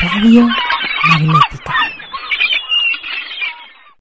Radio Magnética.